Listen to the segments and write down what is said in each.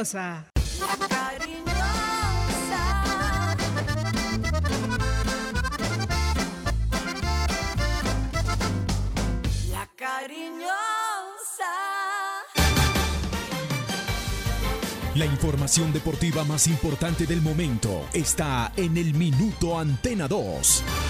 cariñosa. La cariñosa. La cariñosa. La información deportiva más importante del momento está en el Minuto Antena 2.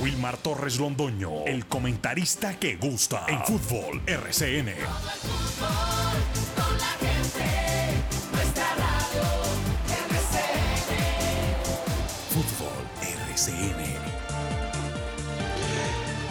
Wilmar Torres Londoño, el comentarista que gusta en fútbol RCN. Fútbol RCN.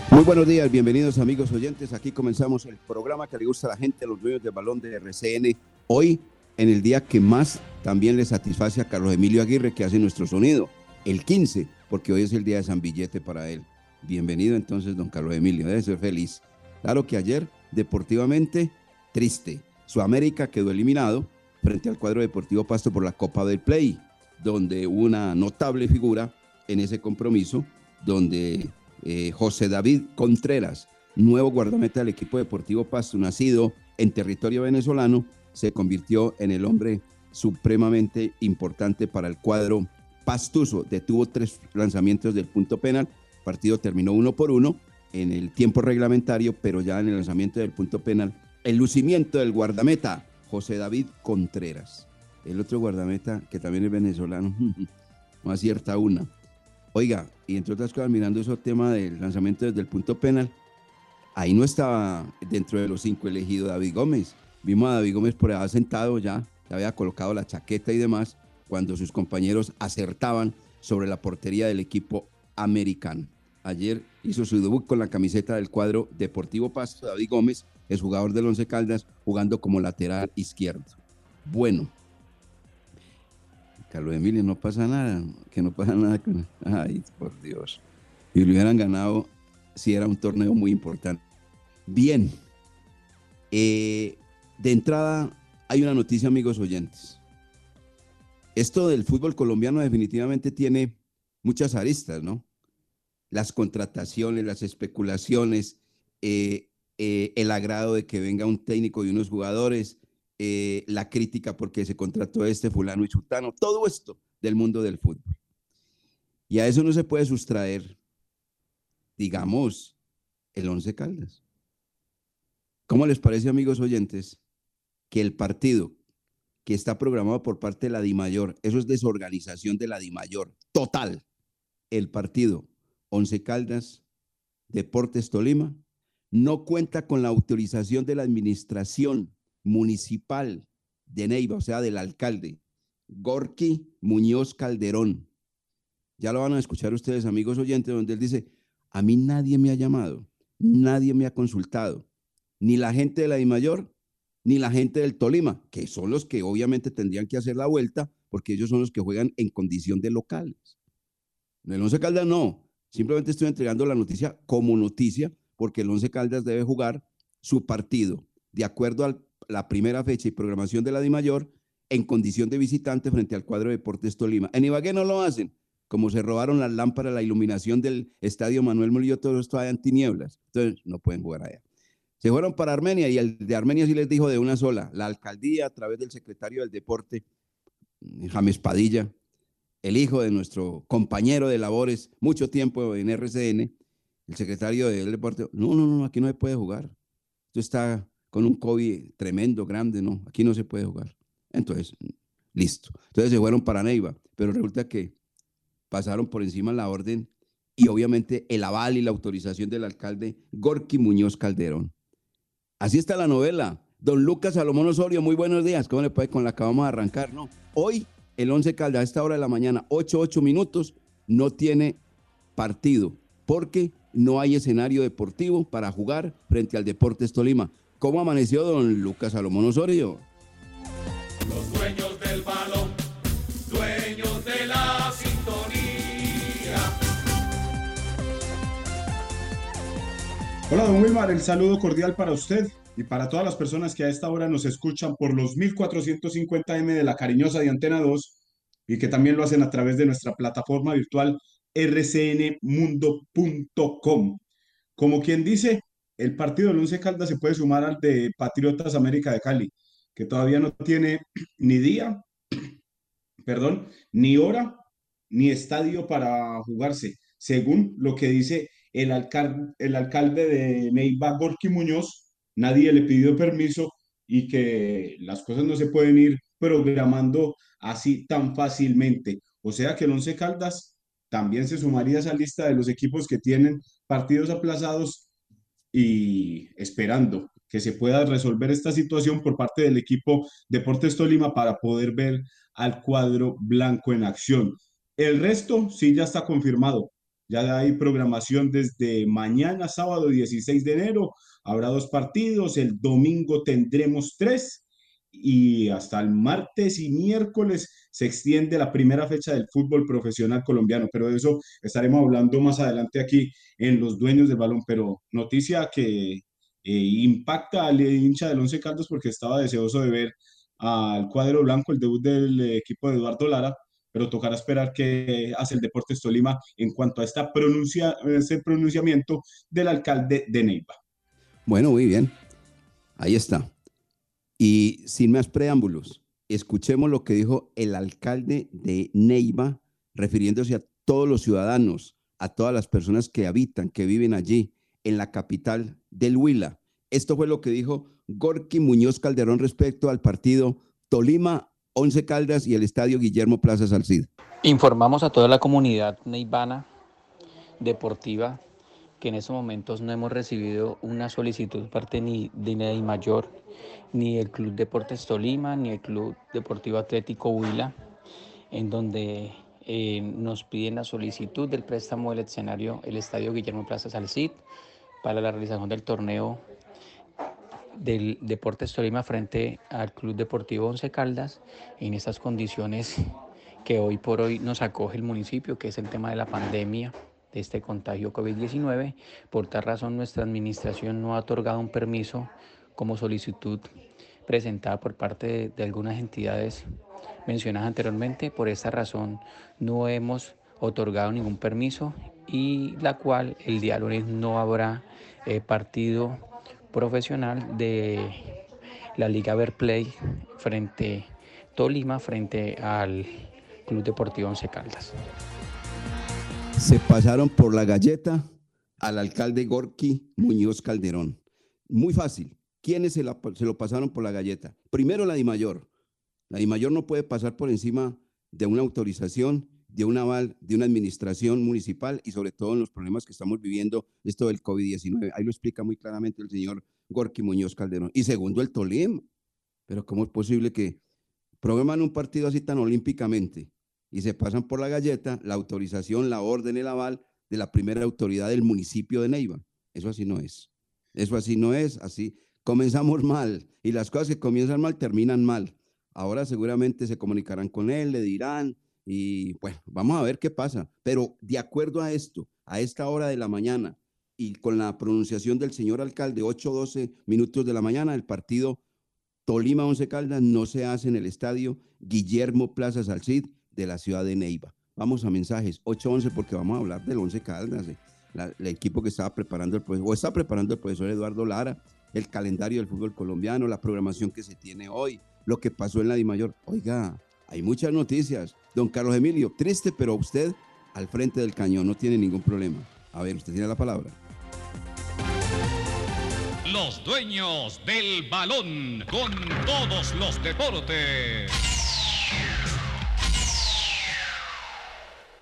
Muy buenos días, bienvenidos amigos oyentes. Aquí comenzamos el programa que le gusta a la gente, los dueños del balón de RCN. Hoy, en el día que más también le satisface a Carlos Emilio Aguirre, que hace nuestro sonido, el 15, porque hoy es el día de San Billete para él. Bienvenido entonces, don Carlos Emilio, debe ser feliz. Claro que ayer, deportivamente, triste. Su América quedó eliminado frente al cuadro deportivo Pasto por la Copa del Play, donde hubo una notable figura en ese compromiso, donde eh, José David Contreras, nuevo guardameta del equipo deportivo Pasto, nacido en territorio venezolano, se convirtió en el hombre supremamente importante para el cuadro pastuso. Detuvo tres lanzamientos del punto penal, el partido terminó uno por uno en el tiempo reglamentario, pero ya en el lanzamiento del punto penal, el lucimiento del guardameta José David Contreras. El otro guardameta, que también es venezolano, no acierta una. Oiga, y entre otras cosas, mirando ese tema del lanzamiento desde el punto penal, ahí no estaba dentro de los cinco elegidos David Gómez. Vimos a David Gómez por allá sentado ya, ya había colocado la chaqueta y demás, cuando sus compañeros acertaban sobre la portería del equipo americano. Ayer hizo su debut con la camiseta del cuadro Deportivo Pasto. David Gómez es jugador del Once Caldas, jugando como lateral izquierdo. Bueno, Carlos Emilio, no pasa nada, que no pasa nada con... Ay, por Dios. Y lo hubieran ganado si era un torneo muy importante. Bien, eh, de entrada hay una noticia, amigos oyentes. Esto del fútbol colombiano definitivamente tiene muchas aristas, ¿no? Las contrataciones, las especulaciones, eh, eh, el agrado de que venga un técnico y unos jugadores, eh, la crítica porque se contrató este fulano y sutano, todo esto del mundo del fútbol. Y a eso no se puede sustraer, digamos, el Once Caldas. ¿Cómo les parece, amigos oyentes, que el partido está programado por parte de la DIMAYOR, eso es desorganización de la DIMAYOR, total, el partido Once Caldas, Deportes Tolima, no cuenta con la autorización de la administración municipal de Neiva, o sea, del alcalde, Gorky Muñoz Calderón. Ya lo van a escuchar ustedes, amigos oyentes, donde él dice, a mí nadie me ha llamado, nadie me ha consultado, ni la gente de la DIMAYOR, ni la gente del Tolima, que son los que obviamente tendrían que hacer la vuelta, porque ellos son los que juegan en condición de locales. El Once Caldas no, simplemente estoy entregando la noticia como noticia, porque el Once Caldas debe jugar su partido de acuerdo a la primera fecha y programación de la DIMAYOR en condición de visitante frente al cuadro de Deportes Tolima. En Ibagué no lo hacen, como se robaron las lámparas, la iluminación del estadio Manuel Murillo, todo esto hay en tinieblas, entonces no pueden jugar allá. Se fueron para Armenia y el de Armenia sí les dijo de una sola, la alcaldía a través del secretario del deporte, James Padilla, el hijo de nuestro compañero de labores, mucho tiempo en RCN, el secretario del deporte, no, no, no, aquí no se puede jugar. Esto está con un COVID tremendo, grande, no, aquí no se puede jugar. Entonces, Listo. Entonces se fueron para Neiva, pero resulta que pasaron por encima la orden y obviamente el aval y la autorización del alcalde Gorky Muñoz Calderón. Así está la novela. Don Lucas Salomón Osorio, muy buenos días. ¿Cómo le puede con la que vamos a arrancar? No. Hoy, el 11 Caldas, a esta hora de la mañana, 8, 8 minutos, no tiene partido porque no hay escenario deportivo para jugar frente al Deportes Tolima. ¿Cómo amaneció don Lucas Salomón Osorio? Hola, don Wilmar, el saludo cordial para usted y para todas las personas que a esta hora nos escuchan por los 1450M de la cariñosa de Antena 2 y que también lo hacen a través de nuestra plataforma virtual rcnmundo.com. Como quien dice, el partido del Once Caldas se puede sumar al de Patriotas América de Cali, que todavía no tiene ni día, perdón, ni hora, ni estadio para jugarse, según lo que dice el, alcalde, de Neiva, Gorky Muñoz, nadie le pidió permiso y que las cosas no se pueden ir programando así tan fácilmente. O sea que el Once Caldas también se sumaría a esa lista de los equipos que tienen partidos aplazados y esperando que se pueda resolver esta situación por parte del equipo Deportes Tolima para poder ver al cuadro blanco en acción. El resto sí ya está confirmado. Ya hay programación desde mañana, sábado 16 de enero. Habrá dos partidos. El domingo tendremos tres. Y hasta el martes y miércoles se extiende la primera fecha del fútbol profesional colombiano. Pero de eso estaremos hablando más adelante aquí en Los Dueños del Balón. Pero noticia que eh, impacta al hincha del Once Caldas porque estaba deseoso de ver al cuadro blanco, el debut del equipo de Eduardo Lara, pero tocará esperar qué hace el Deportes Tolima en cuanto a esta pronuncia, ese pronunciamiento del alcalde de Neiva. Bueno, muy bien. Ahí está. Y sin más preámbulos, escuchemos lo que dijo el alcalde de Neiva, refiriéndose a todos los ciudadanos, a todas las personas que habitan, que viven allí, en la capital del Huila. Esto fue lo que dijo Gorky Muñoz Calderón respecto al partido Tolima Once Caldas y el Estadio Guillermo Plaza Salcid. Informamos a toda la comunidad neivana deportiva que en estos momentos no hemos recibido una solicitud parte ni de Ney Mayor, ni del Club Deportes Tolima, ni el Club Deportivo Atlético Huila, en donde eh, nos piden la solicitud del préstamo del escenario, el Estadio Guillermo Plaza Salcid, para la realización del torneo del Deportes Tolima frente al Club Deportivo Once Caldas en estas condiciones que hoy por hoy nos acoge el municipio, que es el tema de la pandemia de este contagio COVID-19. Por tal razón, nuestra administración no ha otorgado un permiso como solicitud presentada por parte de, algunas entidades mencionadas anteriormente. Por esta razón, no hemos otorgado ningún permiso y la cual el día lunes no habrá eh, partido profesional de la Liga Verplay frente Tolima frente al Club Deportivo Once Caldas. Se pasaron por la galleta al alcalde Gorky Muñoz Calderón. Muy fácil. ¿Quiénes se, la- se lo pasaron por la galleta? Primero la DIMAYOR. La DIMAYOR no puede pasar por encima de una autorización, de un aval, de una administración municipal y sobre todo en los problemas que estamos viviendo, esto del COVID-19. Ahí lo explica muy claramente el señor Gorky Muñoz Calderón. Y segundo, el Tolima. Pero ¿cómo es posible que programan un partido así tan olímpicamente y se pasan por la galleta la autorización, la orden, el aval de la primera autoridad del municipio de Neiva? Eso así no es. Eso así no es. Así comenzamos mal y las cosas que comienzan mal terminan mal. Ahora seguramente se comunicarán con él, le dirán y bueno, vamos a ver qué pasa. Pero de acuerdo a esto, a esta hora de la mañana y con la pronunciación del señor alcalde, 8 12 minutos de la mañana, el partido Tolima Once Caldas no se hace en el estadio Guillermo Plaza Salcid de la ciudad de Neiva. Vamos a mensajes 8-11 porque vamos a hablar del Once Caldas, eh, la- el equipo que estaba preparando el profesor, o está preparando el profesor Eduardo Lara, el calendario del fútbol colombiano, la programación que se tiene hoy, lo que pasó en la Dimayor. Oiga, hay muchas noticias. Don Carlos Emilio, triste, pero usted al frente del cañón no tiene ningún problema. A ver, usted tiene la palabra. Los dueños del balón con todos los deportes.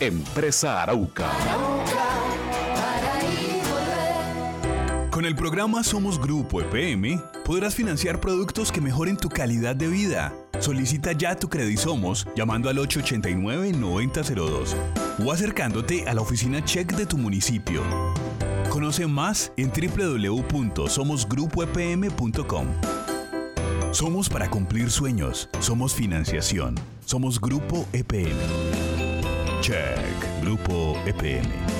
Empresa Arauca. Con el programa Somos Grupo EPM podrás financiar productos que mejoren tu calidad de vida. Solicita ya tu Somos llamando al 889-9002 o acercándote a la oficina check de tu municipio. Conoce más en www.somosgrupoepm.com. Somos para cumplir sueños. Somos financiación. Somos Grupo EPM. Check. Grupo E EPM.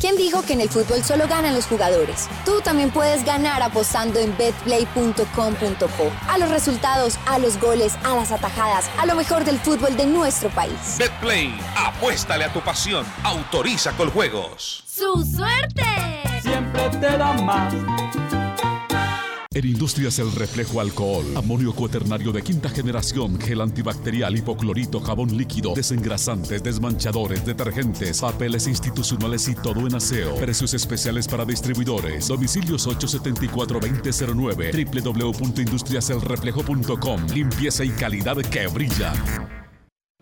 ¿Quién dijo que en el fútbol solo ganan los jugadores? Tú también puedes ganar apostando en betplay.com.co. A los resultados, a los goles, a las atajadas, a lo mejor del fútbol de nuestro país. Betplay, apuéstale a tu pasión, autoriza con juegos. ¡Su suerte! Siempre te da más. En Industrias El Reflejo Alcohol, amonio cuaternario de quinta generación, gel antibacterial, hipoclorito, jabón líquido, desengrasantes, desmanchadores, detergentes, papeles institucionales y todo en aseo. Precios especiales para distribuidores. Domicilios 874-2009, www.industriaselreflejo.com. Limpieza y calidad que brilla.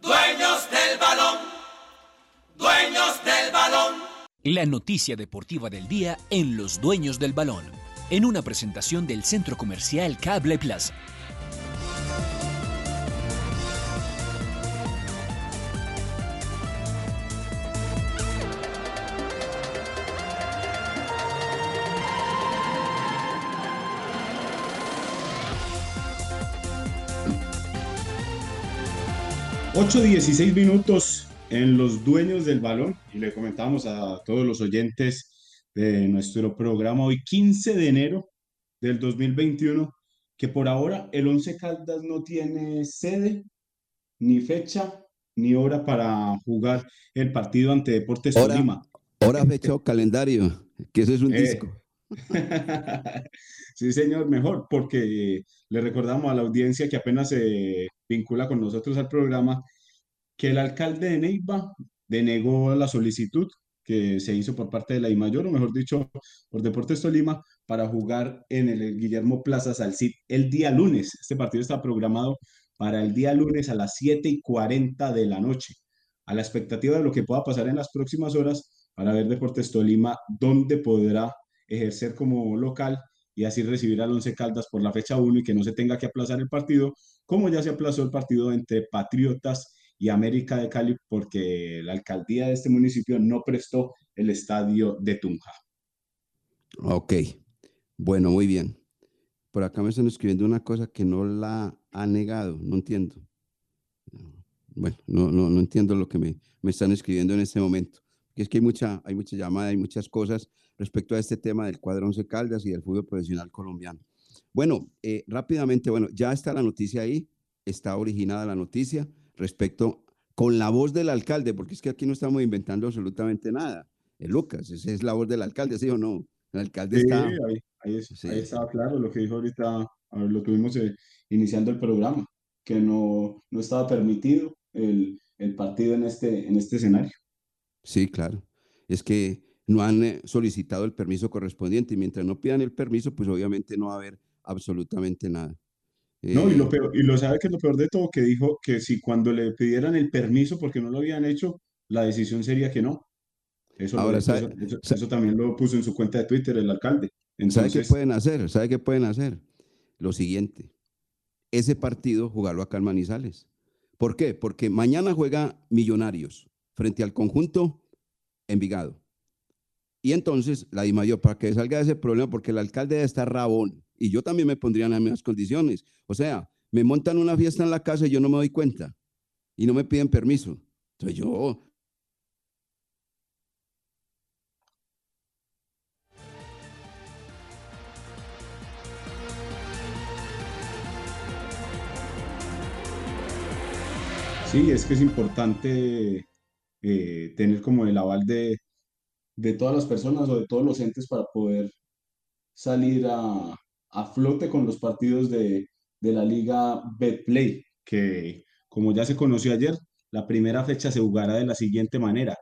Dueños del balón, dueños del balón. La noticia deportiva del día en Los Dueños del Balón, en una presentación del Centro Comercial Cable Plaza. Ocho, 16 minutos en los dueños del balón y le comentamos a todos los oyentes de nuestro programa hoy 15 de enero del 2021 que por ahora el Once Caldas no tiene sede, ni fecha, ni hora para jugar el partido ante Deportes Hora, Tolima. hora, fecha o calendario, que eso es un Eh, disco. Sí, señor, mejor, porque le recordamos a la audiencia que apenas se vincula con nosotros al programa que el alcalde de Neiva denegó la solicitud que se hizo por parte de la DIMAYOR, o mejor dicho, por Deportes Tolima, para jugar en el Guillermo Plaza Salcid el día lunes. Este partido está programado para el día lunes a las 7 y 40 de la noche, a la expectativa de lo que pueda pasar en las próximas horas para ver Deportes Tolima dónde podrá ejercer como local y así recibir al Once Caldas por la fecha 1 y que no se tenga que aplazar el partido, como ya se aplazó el partido entre Patriotas y América de Cali porque la alcaldía de este municipio no prestó el estadio de Tunja. Ok, bueno, muy bien. Por acá me están escribiendo una cosa que no la ha negado, no entiendo. Bueno, no, no, no entiendo lo que me, me están escribiendo en este momento. Y es que hay mucha, hay mucha llamada, hay muchas cosas respecto a este tema del cuadro Once Caldas y del fútbol profesional colombiano. Bueno, eh, rápidamente, bueno, ya está la noticia ahí, está originada la noticia respecto con la voz del alcalde, porque es que aquí no estamos inventando absolutamente nada. Eh, Lucas, esa es la voz del alcalde, ¿sí o no? El alcalde Sí, está... ahí, ahí es- ahí estaba claro lo que dijo ahorita, a ver, lo tuvimos eh, iniciando el programa, que no, no estaba permitido el, el partido en este, en este escenario. Sí, claro. Es que no han eh, solicitado el permiso correspondiente y mientras no pidan el permiso, pues obviamente no va a haber absolutamente nada. No, y lo Eh, peor, y lo sabe que es lo peor de todo, que dijo que si cuando le pidieran el permiso porque no lo habían hecho, la decisión sería que no. Eso, lo ahora, dijo, eso, ¿sabe, eso- sa- eso también lo puso en su cuenta de Twitter el alcalde. sabe qué pueden hacer? ¿Sabe qué pueden hacer? Lo siguiente, ese partido jugarlo acá en Manizales. ¿Por qué? Porque mañana juega Millonarios frente al conjunto Envigado. Y entonces la DIMAYOR, para que salga de ese problema, porque el alcalde estar rabón, y yo también me pondría en las mismas condiciones. O sea, me montan una fiesta en la casa y yo no me doy cuenta, y no me piden permiso. Entonces yo, sí, es que es importante eh, tener como el aval de, de todas las personas o de todos los entes para poder salir a, a flote con los partidos de, de la Liga Betplay, que como ya se conoció ayer, la primera fecha se jugará de la siguiente manera.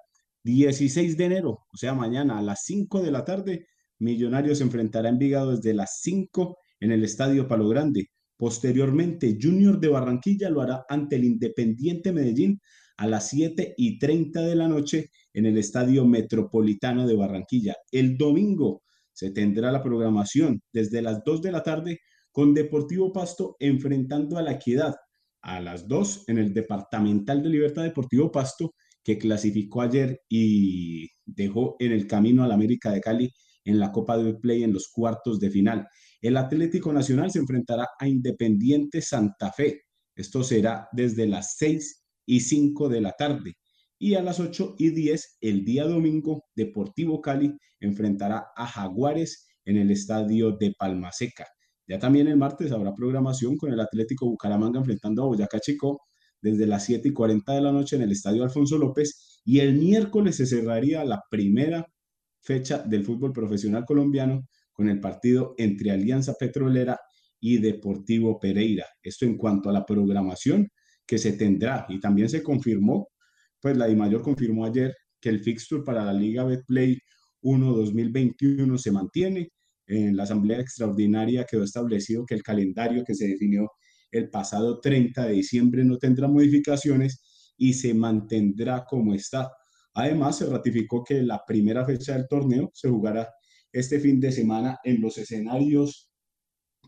16 de enero, o sea, mañana a las 5 de la tarde, Millonarios se enfrentará a Envigado desde las 5 en el Estadio Palo Grande. Posteriormente, Junior de Barranquilla lo hará ante el Independiente Medellín a las 7 y 30 de la noche en el Estadio Metropolitano de Barranquilla. El domingo se tendrá la programación desde las 2 de la tarde con Deportivo Pasto enfrentando a la Equidad a las 2 en el Departamental de Libertad Deportivo Pasto que clasificó ayer y dejó en el camino al América de Cali en la Copa de Play en los cuartos de final. El Atlético Nacional se enfrentará a Independiente Santa Fe. Esto será desde las 6 y 5 de la tarde. Y a las 8 y 10, el día domingo, Deportivo Cali enfrentará a Jaguares en el estadio de Palmaseca. Ya también el martes habrá programación con el Atlético Bucaramanga enfrentando a Boyacá Chico desde las 7 y 40 de la noche en el estadio Alfonso López. Y el miércoles se cerraría la primera fecha del fútbol profesional colombiano con el partido entre Alianza Petrolera y Deportivo Pereira. Esto en cuanto a la programación que se tendrá y también se confirmó, pues la DIMAYOR confirmó ayer que el fixture para la Liga Betplay 1-2021 se mantiene. En la Asamblea Extraordinaria quedó establecido que el calendario que se definió el pasado 30 de diciembre no tendrá modificaciones y se mantendrá como está. Además, se ratificó que la primera fecha del torneo se jugará este fin de semana en los escenarios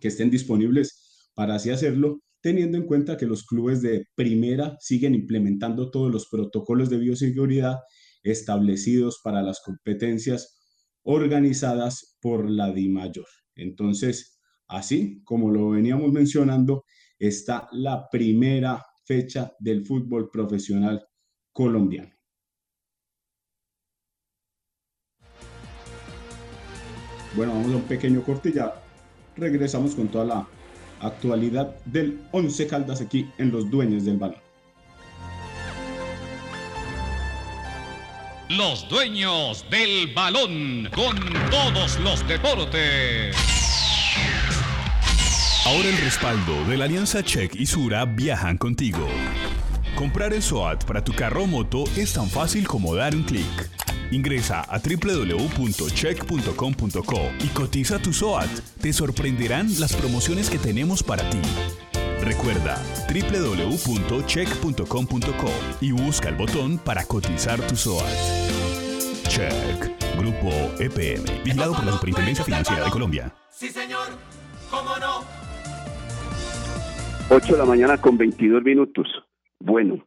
que estén disponibles para así hacerlo, teniendo en cuenta que los clubes de primera siguen implementando todos los protocolos de bioseguridad establecidos para las competencias organizadas por la DIMAYOR. Entonces, así como lo veníamos mencionando, está la primera fecha del fútbol profesional colombiano. Bueno, vamos a un pequeño corte y ya regresamos con toda la actualidad del Once Caldas aquí en Los Dueños del Balón. Los dueños del balón con todos los deportes. Ahora el respaldo de la Alianza Check y Sura viajan contigo. Comprar el SOAT para tu carro o moto es tan fácil como dar un clic. Ingresa a www.check.com.co y cotiza tu SOAT. Te sorprenderán las promociones que tenemos para ti. Recuerda www.check.com.co y busca el botón para cotizar tu SOAT. Check. Grupo EPM. Vigilado por la Superintendencia Financiera de Colombia. Sí, señor, cómo no. 8 de la mañana con 22 minutos. Bueno,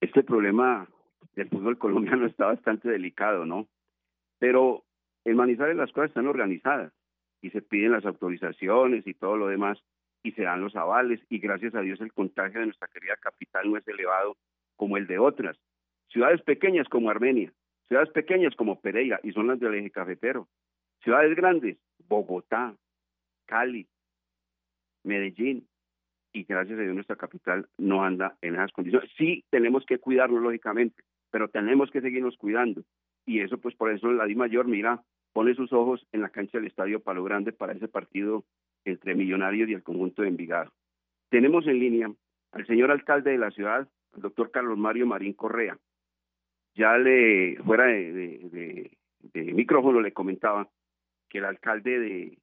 este problema del fútbol colombiano está bastante delicado, ¿no? Pero en Manizales las cosas están organizadas y se piden las autorizaciones y todo lo demás y se dan los avales y gracias a Dios el contagio de nuestra querida capital no es elevado como el de otras. Ciudades pequeñas como Armenia, ciudades pequeñas como Pereira y son las del eje cafetero. Ciudades grandes, Bogotá, Cali, Medellín, y gracias a Dios nuestra capital no anda en esas condiciones. Sí tenemos que cuidarnos lógicamente, pero tenemos que seguirnos cuidando. Y eso pues por eso la Di Mayor, mira, pone sus ojos en la cancha del Estadio Palo Grande para ese partido entre Millonarios y el conjunto de Envigado. Tenemos en línea al señor alcalde de la ciudad, al doctor Carlos Mario Marín Correa. Ya le, fuera de, micrófono, le comentaba que el alcalde de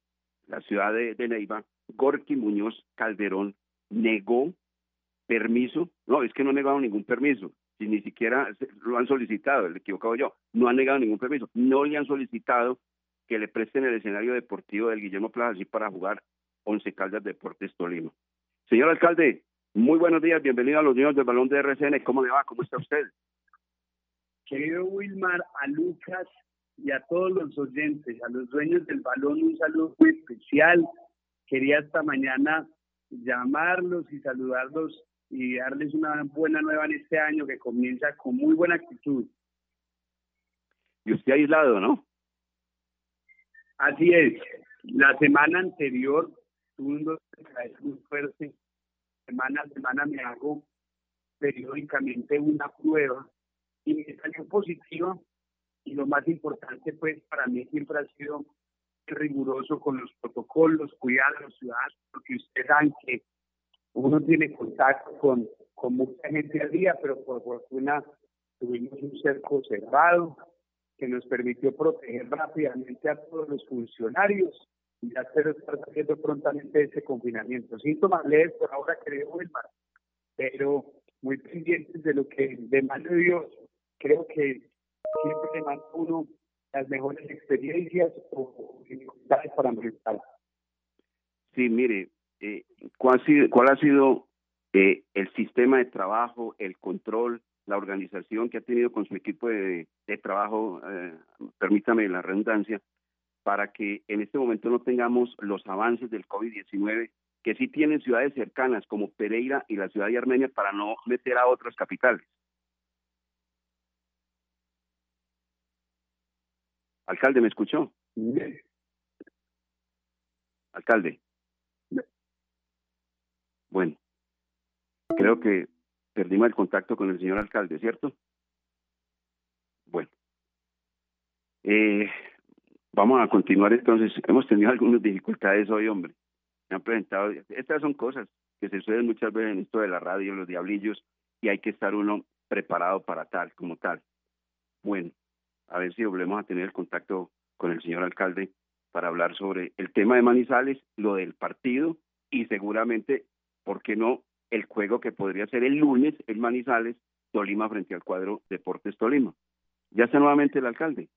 la ciudad de, Neiva, Gorky Muñoz Calderón, negó permiso, no, es que no ha negado ningún permiso, si ni siquiera lo han solicitado, el equivocado yo, no han negado ningún permiso, no le han solicitado que le presten el escenario deportivo del Guillermo Plaza así para jugar Once Caldas Deportes Tolima. Señor alcalde, muy buenos días, bienvenido a los niños del balón de RCN, ¿cómo le va? ¿Cómo está usted? Querido Wilmar, a Lucas y a todos los oyentes, a los dueños del balón, un saludo muy especial. Quería esta mañana llamarlos y saludarlos y darles una buena nueva en este año que comienza con muy buena actitud. Y usted aislado, ¿no? Así es. La semana anterior tuve un dolor muy fuerte. Semana a semana me hago periódicamente una prueba y me salió positiva. Y lo más importante, pues, para mí siempre ha sido riguroso con los protocolos, cuidar a los ciudadanos, porque ustedes saben que uno tiene contacto con, con mucha gente al día, pero por fortuna tuvimos un cerco cerrado que nos permitió proteger rápidamente a todos los funcionarios y hacer estar haciendo prontamente ese confinamiento. Síntomas leves por ahora, creo, Wilmar, pero muy pendientes de lo que de mano de Dios. Creo que siempre le manda uno las mejores experiencias o dificultades para enfrentar. Sí, mire, eh, ¿cuál, ha sido, cuál ha sido eh, el sistema de trabajo, el control, la organización que ha tenido con su equipo de, trabajo, eh, permítame la redundancia, para que en este momento no tengamos los avances del COVID-19 que sí tienen ciudades cercanas como Pereira y la ciudad de Armenia para no meter a otras capitales. Alcalde, ¿me escuchó? Alcalde. Bueno, creo que perdimos el contacto con el señor alcalde, ¿cierto? Bueno. Eh, vamos a continuar entonces. Hemos tenido algunas dificultades hoy, hombre. Me han presentado. Estas son cosas que se suceden muchas veces en esto de la radio, los diablillos, y hay que estar uno preparado para tal, como tal. Bueno, a ver si volvemos a tener el contacto con el señor alcalde para hablar sobre el tema de Manizales, lo del partido y seguramente ¿por qué no el juego que podría ser el lunes en Manizales, Tolima frente al cuadro Deportes Tolima? ¿Ya está nuevamente el alcalde?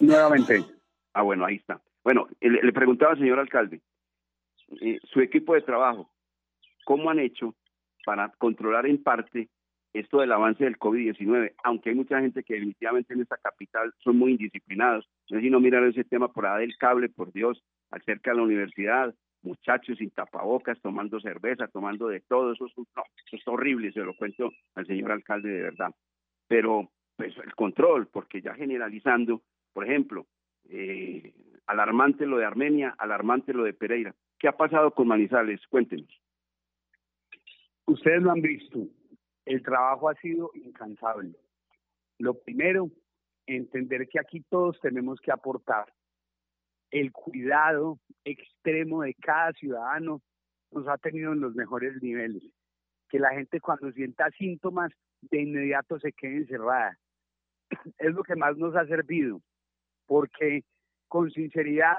Nuevamente. Ah, bueno, ahí está. Bueno, le, preguntaba al señor alcalde, eh, su equipo de trabajo, ¿cómo han hecho para controlar en parte esto del avance del COVID-19? Aunque hay mucha gente que definitivamente en esta capital son muy indisciplinados. No sé si no mirar ese tema por del cable, por Dios, acerca de la universidad, muchachos sin tapabocas, tomando cerveza, tomando de todo, eso es, no, eso es horrible, se lo cuento al señor alcalde de verdad. Pero, pues, el control, porque ya generalizando, por ejemplo, eh, alarmante lo de Armenia, alarmante lo de Pereira. ¿Qué ha pasado con Manizales? Cuéntenos. Ustedes lo han visto, el trabajo ha sido incansable. Lo primero, entender que aquí todos tenemos que aportar el cuidado extremo de cada ciudadano nos ha tenido en los mejores niveles. Que la gente cuando sienta síntomas de inmediato se quede encerrada. Es lo que más nos ha servido, porque con sinceridad,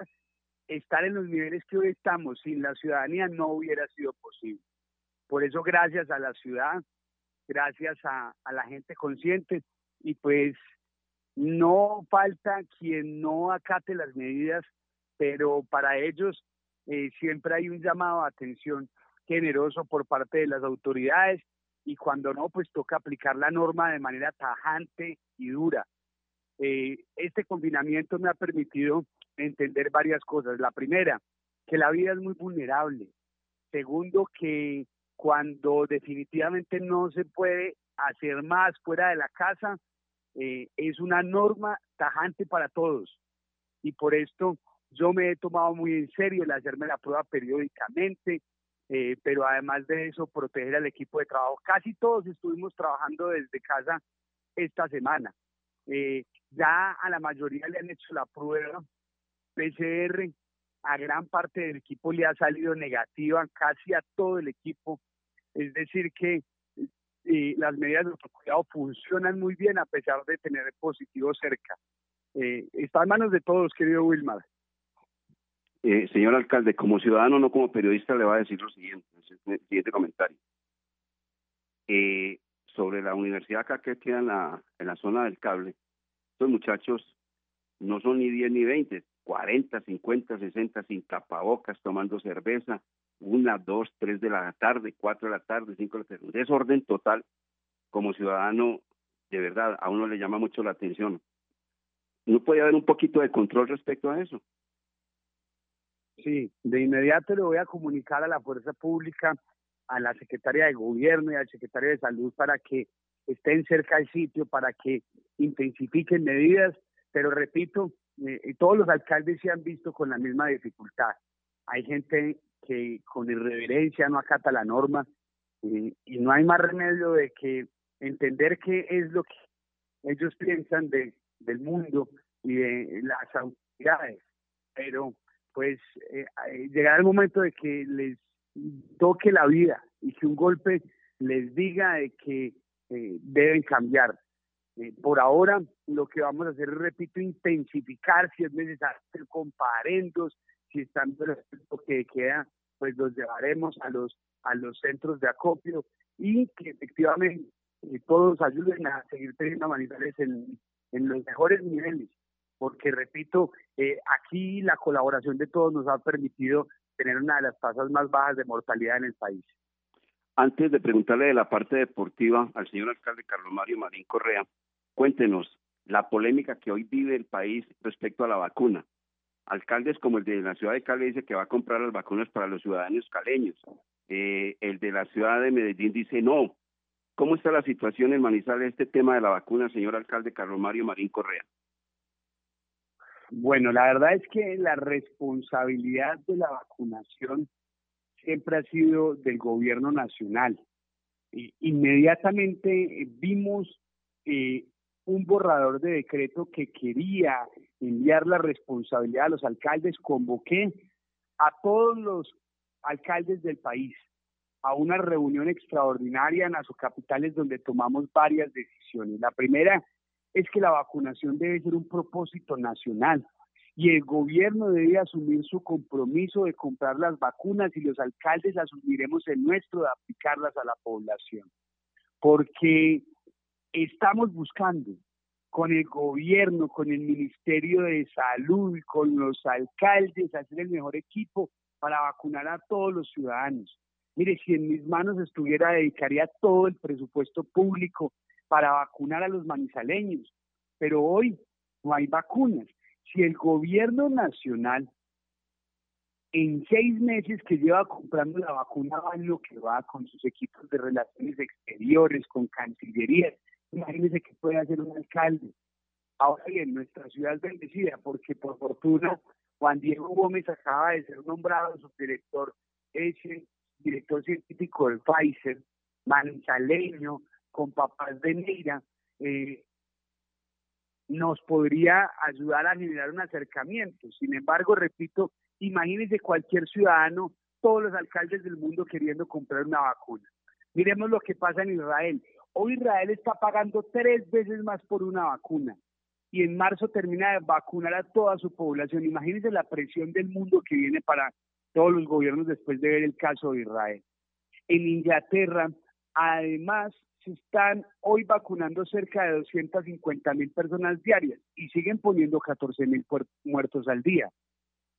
estar en los niveles que hoy estamos sin la ciudadanía no hubiera sido posible. Por eso, gracias a la ciudad, gracias a, a la gente consciente, y pues no falta quien no acate las medidas pero para ellos eh, siempre hay un llamado a atención generoso por parte de las autoridades y cuando no, pues toca aplicar la norma de manera tajante y dura. Eh, este confinamiento me ha permitido entender varias cosas. La primera, que la vida es muy vulnerable. Segundo, que cuando definitivamente no se puede hacer más fuera de la casa, eh, es una norma tajante para todos. Y por esto yo me he tomado muy en serio el hacerme la prueba periódicamente, eh, pero además de eso, proteger al equipo de trabajo. Casi todos estuvimos trabajando desde casa esta semana. Eh, ya a la mayoría le han hecho la prueba PCR, a gran parte del equipo le ha salido negativa, casi a todo el equipo. Es decir, que y las medidas de autocuidado funcionan muy bien a pesar de tener positivos cerca. Eh, está en manos de todos, querido Wilmar. Eh, señor alcalde, como ciudadano, no como periodista, le va a decir lo siguiente, el siguiente comentario. Eh, sobre la universidad acá que queda en la, en la zona del cable, estos muchachos no son ni 10 ni 20, 40, 50, 60 sin tapabocas, tomando cerveza, una, dos, tres de la tarde, cuatro de la tarde, cinco de la tarde. Un desorden total como ciudadano, de verdad, a uno le llama mucho la atención. ¿No puede haber un poquito de control respecto a eso? Sí, de inmediato le voy a comunicar a la fuerza pública, a la secretaria de gobierno y al secretario de salud para que estén cerca del sitio, para que intensifiquen medidas, pero repito, eh, todos los alcaldes se han visto con la misma dificultad. Hay gente que con irreverencia no acata la norma eh, y no hay más remedio de que entender qué es lo que ellos piensan de, del mundo y de las autoridades. Pero pues eh, llegará el momento de que les toque la vida y que un golpe les diga de que eh, deben cambiar. Eh, por ahora, lo que vamos a hacer, repito, intensificar si es necesario comparendos, si están lo que queda, pues los llevaremos a los a los centros de acopio y que efectivamente todos ayuden a seguir teniendo manifestaciones en, en los mejores niveles porque repito, eh, aquí la colaboración de todos nos ha permitido tener una de las tasas más bajas de mortalidad en el país. Antes de preguntarle de la parte deportiva al señor alcalde Carlos Mario Marín Correa, cuéntenos la polémica que hoy vive el país respecto a la vacuna. Alcaldes como el de la ciudad de Cali dice que va a comprar las vacunas para los ciudadanos caleños. Eh, el de la ciudad de Medellín dice no. ¿Cómo está la situación en Manizales este tema de la vacuna, señor alcalde Carlos Mario Marín Correa? Bueno, la verdad es que la responsabilidad de la vacunación siempre ha sido del gobierno nacional. inmediatamente eh, vimos eh, un borrador de decreto que quería enviar la responsabilidad a los alcaldes. Convoqué a todos los alcaldes del país a una reunión extraordinaria en las capitales donde tomamos varias decisiones. La primera es que la vacunación debe ser un propósito nacional y el gobierno debe asumir su compromiso de comprar las vacunas y los alcaldes asumiremos el nuestro de aplicarlas a la población. Porque estamos buscando con el gobierno, con el Ministerio de Salud, con los alcaldes, hacer el mejor equipo para vacunar a todos los ciudadanos. Mire, si en mis manos estuviera, dedicaría todo el presupuesto público para vacunar a los manizaleños, pero hoy no hay vacunas. Si el gobierno nacional en seis meses que lleva comprando la vacuna va en lo que va con sus equipos de relaciones exteriores, con cancillería, imagínense qué puede hacer un alcalde. Ahora bien, nuestra ciudad es bendecida porque por fortuna Juan Diego Gómez acaba de ser nombrado subdirector, ese director científico del Pfizer, manizaleño, con papás de Neira, eh, nos podría ayudar a generar un acercamiento. Sin embargo, repito, imagínense cualquier ciudadano, todos los alcaldes del mundo queriendo comprar una vacuna. Miremos lo que pasa en Israel. Hoy Israel está pagando tres veces más por una vacuna y en marzo termina de vacunar a toda su población. Imagínense la presión del mundo que viene para todos los gobiernos después de ver el caso de Israel. En Inglaterra, además, están hoy vacunando cerca de 250 mil personas diarias y siguen poniendo 14 mil muertos al día.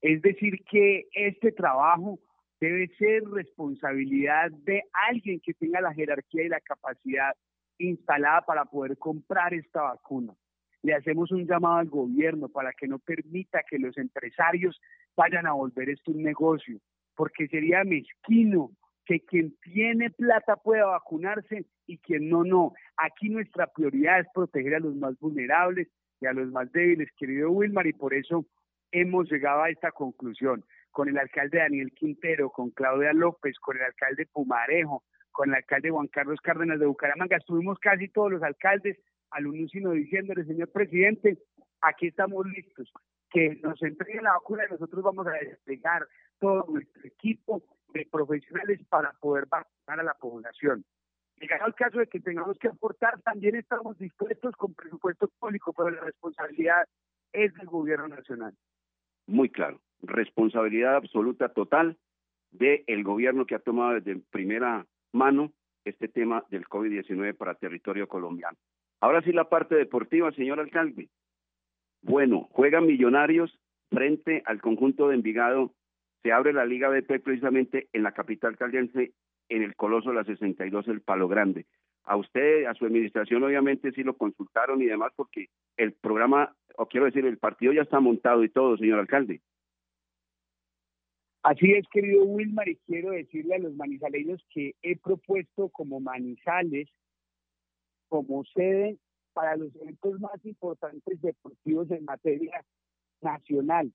Es decir, que este trabajo debe ser responsabilidad de alguien que tenga la jerarquía y la capacidad instalada para poder comprar esta vacuna. Le hacemos un llamado al gobierno para que no permita que los empresarios vayan a volver esto un negocio, porque sería mezquino que quien tiene plata pueda vacunarse y quien no, no. Aquí nuestra prioridad es proteger a los más vulnerables y a los más débiles, querido Wilmar, y por eso hemos llegado a esta conclusión con el alcalde Daniel Quintero, con Claudia López, con el alcalde Pumarejo, con el alcalde Juan Carlos Cárdenas de Bucaramanga. Estuvimos casi todos los alcaldes al unísono diciéndole, señor presidente, aquí estamos listos, que nos entreguen la vacuna y nosotros vamos a desplegar todo nuestro equipo de profesionales para poder vacunar a la población. Llegado el caso de que tengamos que aportar, también estamos dispuestos con presupuesto público, pero la responsabilidad es del gobierno nacional. Muy claro, responsabilidad absoluta total del gobierno que ha tomado desde primera mano este tema del COVID-19 para territorio colombiano. Ahora sí la parte deportiva, señor alcalde. Bueno, juegan Millonarios frente al conjunto de Envigado. Se abre la Liga BP precisamente en la capital caldense, en el Coloso de la 62, el Palo Grande. A usted, a su administración, obviamente sí lo consultaron y demás, porque el programa, o quiero decir, el partido ya está montado y todo, señor alcalde. Así es, querido Wilmar, y quiero decirle a los manizaleños que he propuesto como Manizales, como sede para los eventos más importantes deportivos en materia nacional.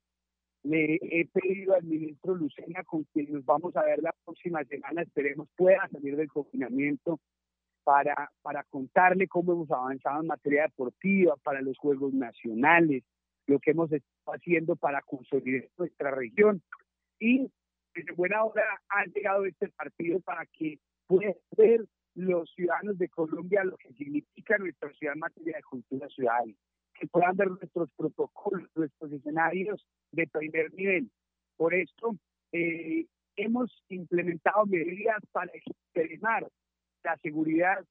Le he pedido al ministro Lucena, con quien nos vamos a ver la próxima semana, esperemos pueda salir del confinamiento, para, para contarle cómo hemos avanzado en materia deportiva, para los Juegos Nacionales, lo que hemos estado haciendo para consolidar nuestra región. Y desde buena hora ha llegado este partido para que puedan ver los ciudadanos de Colombia lo que significa nuestra ciudad en materia de cultura ciudadana, que puedan ver nuestros protocolos, nuestros escenarios de primer nivel. Por esto, eh, hemos implementado medidas para extremar la seguridad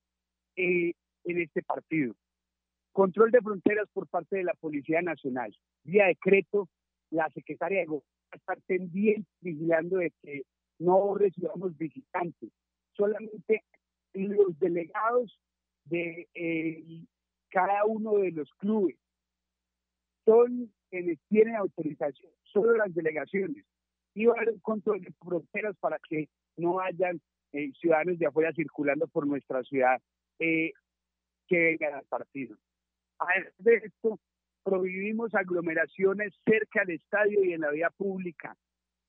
eh, en este partido. Control de fronteras por parte de la Policía Nacional. Vía decreto, la secretaria de Gobierno está pendiente vigilando de que no recibamos visitantes. Solamente los delegados de eh, cada uno de los clubes son quienes tienen autorización, solo las delegaciones. Y va a haber un control de fronteras para que no hayan eh, ciudadanos de afuera circulando por nuestra ciudad eh, que vengan al partido. Además de esto, prohibimos aglomeraciones cerca del estadio y en la vía pública.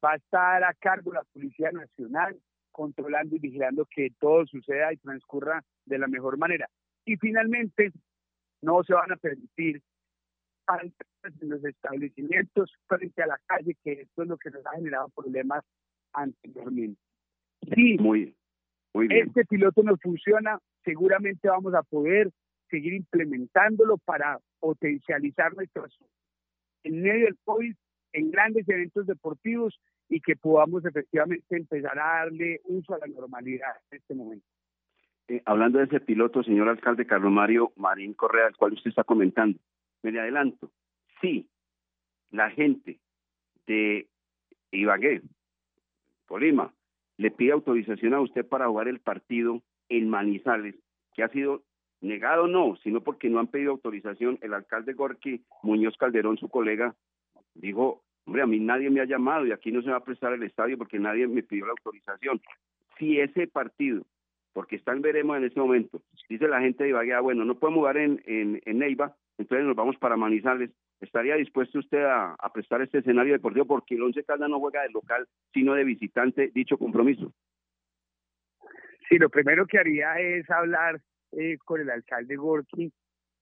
Va a estar a cargo la Policía Nacional, controlando y vigilando que todo suceda y transcurra de la mejor manera. Y finalmente, no se van a permitir en los establecimientos frente a la calle, que esto es lo que nos ha generado problemas anteriormente. Sí, muy, muy bien. este piloto no funciona, seguramente vamos a poder seguir implementándolo para potencializar nuestros en medio del COVID en grandes eventos deportivos y que podamos efectivamente empezar a darle uso a la normalidad en este momento. Eh, hablando de ese piloto, señor alcalde Carlos Mario Marín Correa, al cual usted está comentando, me le adelanto, sí, la gente de Ibagué, Colima, le pide autorización a usted para jugar el partido en Manizales, que ha sido negado no, sino porque no han pedido autorización. El alcalde Gorky Muñoz Calderón, su colega, dijo, hombre, a mí nadie me ha llamado y aquí no se va a prestar el estadio porque nadie me pidió la autorización. Si ese partido, porque están veremos en este momento, dice la gente de Ibagué, ah, bueno, no podemos jugar en, Neiva, entonces nos vamos para Manizales. ¿Estaría dispuesto usted a, prestar este escenario deportivo porque el Once Caldas no juega de local, sino de visitante, dicho compromiso? Sí, lo primero que haría es hablar eh, con el alcalde Gorky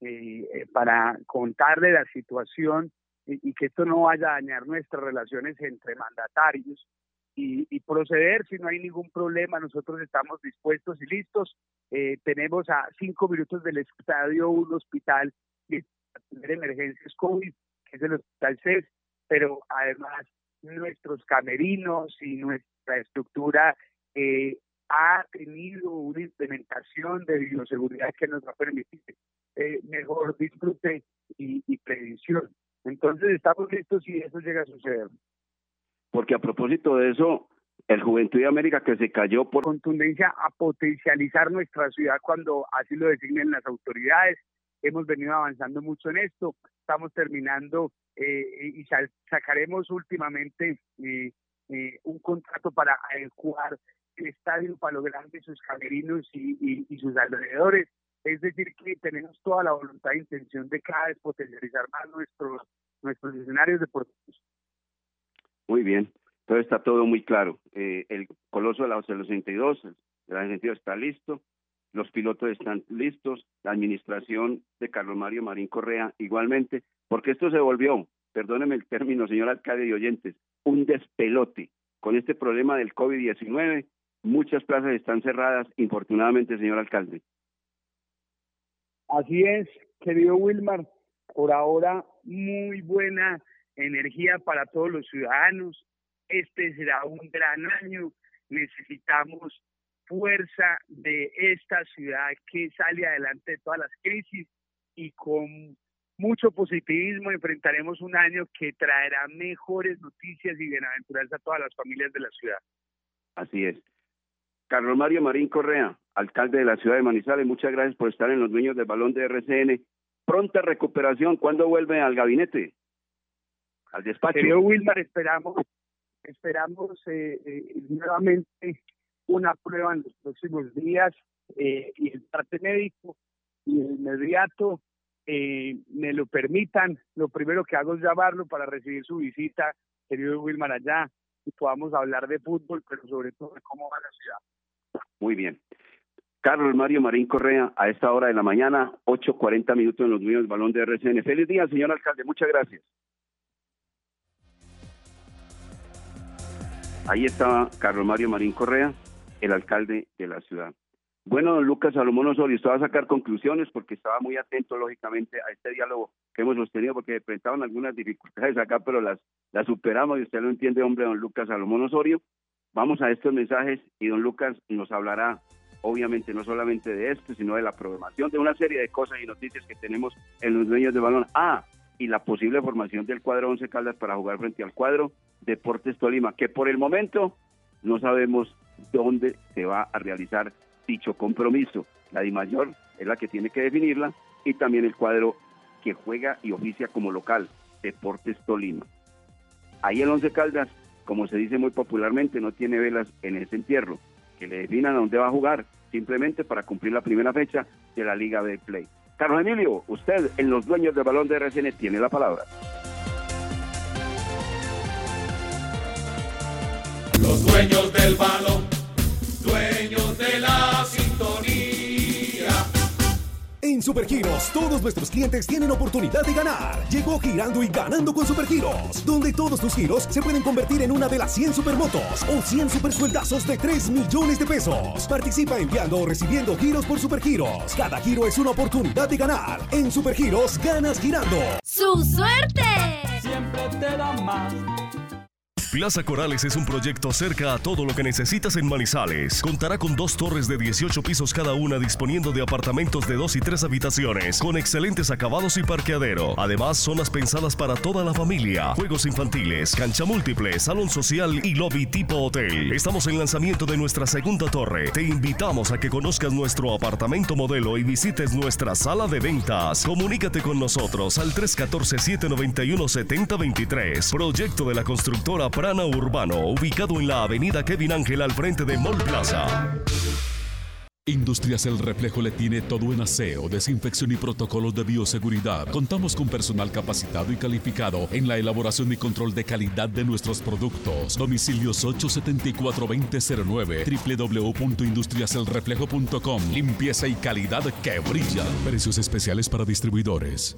eh, eh, para contarle la situación y, que esto no vaya a dañar nuestras relaciones entre mandatarios y, y, proceder si no hay ningún problema. Nosotros estamos dispuestos y listos. tenemos a cinco minutos del estadio un hospital tener emergencias COVID, que es el Hospital CES, pero además nuestros camerinos y nuestra estructura eh, ha tenido una implementación de bioseguridad que nos va a permitir eh, mejor disfrute y, y prevención. Entonces estamos listos si eso llega a suceder. Porque a propósito de eso, el Juventud de América que se cayó por contundencia a potencializar nuestra ciudad cuando así lo designen las autoridades, hemos venido avanzando mucho en esto, estamos terminando eh, y sacaremos últimamente eh, eh, un contrato para adecuar el estadio Palo Grande, sus camerinos y, sus alrededores. Es decir, que tenemos toda la voluntad e intención de cada vez potencializar más nuestros, nuestros escenarios deportivos. Muy bien, entonces está todo muy claro. el Coloso de la 62, el Argentino está listo, los pilotos están listos, la administración de Carlos Mario Marín Correa igualmente, porque esto se volvió, perdóneme el término, señor alcalde y oyentes, un despelote con este problema del COVID-19 muchas plazas están cerradas, infortunadamente, señor alcalde. Así es, querido Wilmar. Por ahora, muy buena energía para todos los ciudadanos. Este será un gran año. Necesitamos fuerza de esta ciudad que sale adelante de todas las crisis y con mucho positivismo enfrentaremos un año que traerá mejores noticias y bienaventuranza a todas las familias de la ciudad. Así es. Carlos Mario Marín Correa, alcalde de la ciudad de Manizales, muchas gracias por estar en los dueños del balón de RCN. Pronta recuperación, ¿cuándo vuelve al gabinete? Al despacho. Querido Wilmar, esperamos, esperamos eh, eh, nuevamente una prueba en los próximos días eh, y el parte médico y de inmediato me lo permitan, lo primero que hago es llamarlo para recibir su visita, querido Wilmar, allá y podamos hablar de fútbol, pero sobre todo de cómo va la ciudad. Muy bien. Carlos Mario Marín Correa, a esta hora de la mañana, 8.40 minutos en los del balón de RCN. Feliz día, señor alcalde. Muchas gracias. Ahí estaba Carlos Mario Marín Correa, el alcalde de la ciudad. Bueno, don Lucas Salomón Osorio, va a sacar conclusiones porque estaba muy atento, lógicamente, a este diálogo que hemos sostenido porque enfrentaban algunas dificultades acá, pero las, las superamos y usted lo entiende, hombre, don Lucas Salomón Osorio. Vamos a estos mensajes y don Lucas nos hablará, obviamente, no solamente de esto, sino de la programación de una serie de cosas y noticias que tenemos en los dueños de balón. Ah, y la posible formación del cuadro 11 Caldas para jugar frente al cuadro Deportes Tolima, que por el momento no sabemos dónde se va a realizar dicho compromiso. La DIMAYOR es la que tiene que definirla y también el cuadro que juega y oficia como local, Deportes Tolima. Ahí el Once Caldas como se dice muy popularmente, no tiene velas en ese entierro, que le definan a dónde va a jugar, simplemente para cumplir la primera fecha de la Liga de Play. Carlos Emilio, usted en los dueños del balón de RCN tiene la palabra. Los dueños del balón, dueños de la sintonía. En Supergiros, todos nuestros clientes tienen oportunidad de ganar. Llegó girando y ganando con Supergiros, donde todos tus giros se pueden convertir en una de las 100 supermotos o 100 supersueldazos de 3 millones de pesos. Participa enviando o recibiendo giros por Supergiros. Cada giro es una oportunidad de ganar. En Supergiros, ganas girando. ¡Su suerte! Siempre te da más. Plaza Corales es un proyecto cerca a todo lo que necesitas en Manizales. Contará con dos torres de 18 pisos cada una disponiendo de apartamentos de dos y tres habitaciones, con excelentes acabados y parqueadero. Además, zonas pensadas para toda la familia, juegos infantiles, cancha múltiple, salón social y lobby tipo hotel. Estamos en lanzamiento de nuestra segunda torre. Te invitamos a que conozcas nuestro apartamento modelo y visites nuestra sala de ventas. Comunícate con nosotros al 314-791-7023. Proyecto de la constructora Prana Urbano, ubicado en la avenida Kevin Ángel al frente de Mall Plaza. Industrias El Reflejo le tiene todo en aseo, desinfección y protocolos de bioseguridad. Contamos con personal capacitado y calificado en la elaboración y control de calidad de nuestros productos. Domicilios 874-2009, www.industriaselreflejo.com. Limpieza y calidad que brilla. Precios especiales para distribuidores.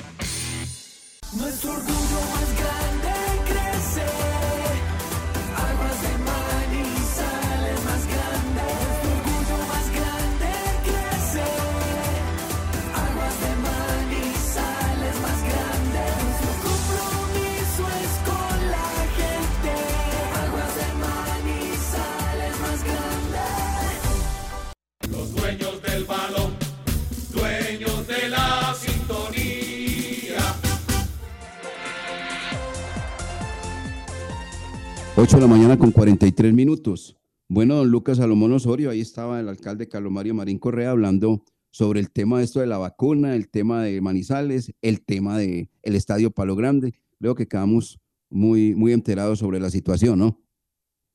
Nuestro orgullo más grande crece. 8 de la mañana con 43 minutos. Bueno, don Lucas Salomón Osorio, ahí estaba el alcalde Carlos Mario Marín Correa hablando sobre el tema de esto de la vacuna, el tema de Manizales, el tema de el Estadio Palo Grande. Creo que quedamos muy, muy enterados sobre la situación, ¿no?